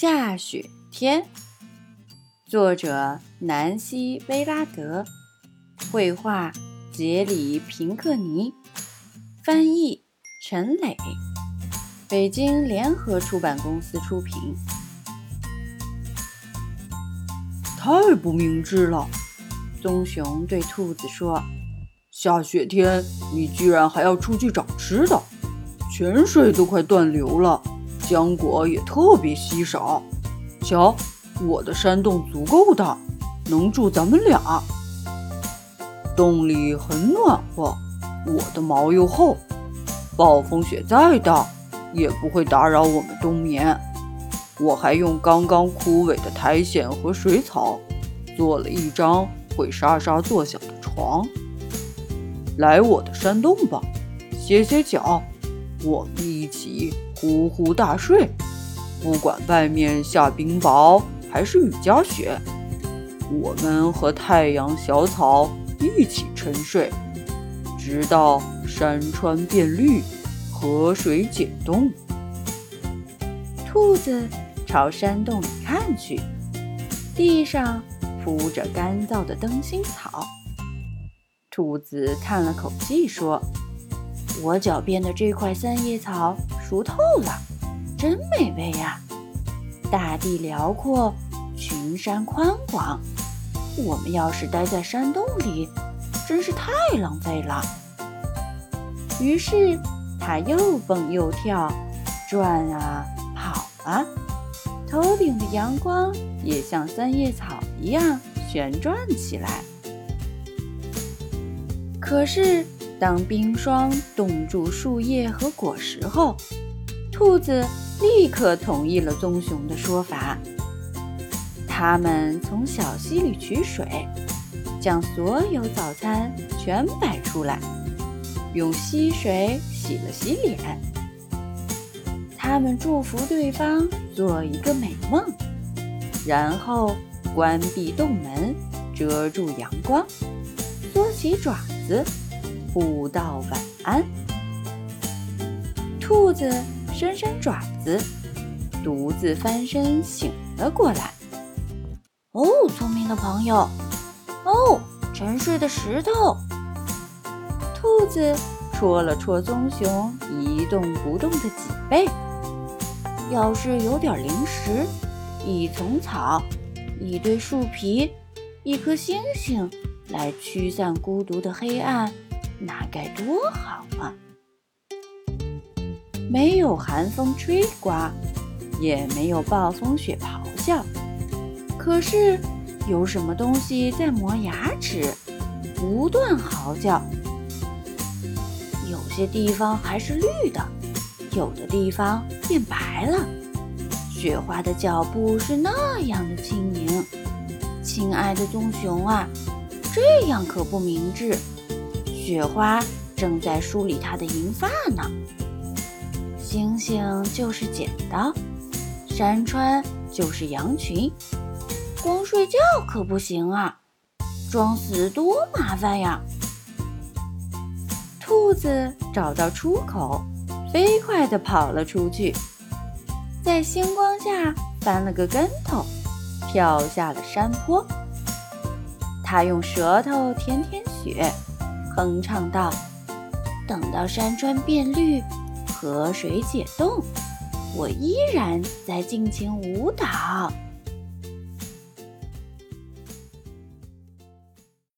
下雪天，作者南希·贝拉德，绘画杰里·平克尼，翻译陈磊，北京联合出版公司出品。太不明智了，棕熊对兔子说：“下雪天，你居然还要出去找吃的，泉水都快断流了。”浆果也特别稀少。瞧，我的山洞足够大，能住咱们俩。洞里很暖和，我的毛又厚，暴风雪再大也不会打扰我们冬眠。我还用刚刚枯萎的苔藓和水草做了一张会沙沙作响的床。来我的山洞吧，歇歇脚，我们一起。呼呼大睡，不管外面下冰雹还是雨夹雪，我们和太阳、小草一起沉睡，直到山川变绿，河水解冻。兔子朝山洞里看去，地上铺着干燥的灯芯草。兔子叹了口气说。我脚边的这块三叶草熟透了，真美味呀！大地辽阔，群山宽广。我们要是待在山洞里，真是太浪费了。于是，它又蹦又跳，转啊跑啊，头顶的阳光也像三叶草一样旋转起来。可是。当冰霜冻住树叶和果实后，兔子立刻同意了棕熊的说法。他们从小溪里取水，将所有早餐全摆出来，用溪水洗了洗脸。他们祝福对方做一个美梦，然后关闭洞门，遮住阳光，缩起爪子。互道晚安。兔子伸伸爪子，独自翻身醒了过来。哦，聪明的朋友！哦，沉睡的石头！兔子戳了戳棕熊一动不动的脊背。要是有点零食，一丛草，一堆树皮，一颗星星，来驱散孤独的黑暗。那该多好啊！没有寒风吹刮，也没有暴风雪咆哮，可是有什么东西在磨牙齿，不断嚎叫。有些地方还是绿的，有的地方变白了。雪花的脚步是那样的轻盈，亲爱的棕熊啊，这样可不明智。雪花正在梳理它的银发呢。星星就是剪刀，山川就是羊群。光睡觉可不行啊，装死多麻烦呀！兔子找到出口，飞快地跑了出去，在星光下翻了个跟头，跳下了山坡。它用舌头舔舔雪。哼唱道：“等到山川变绿，河水解冻，我依然在尽情舞蹈。”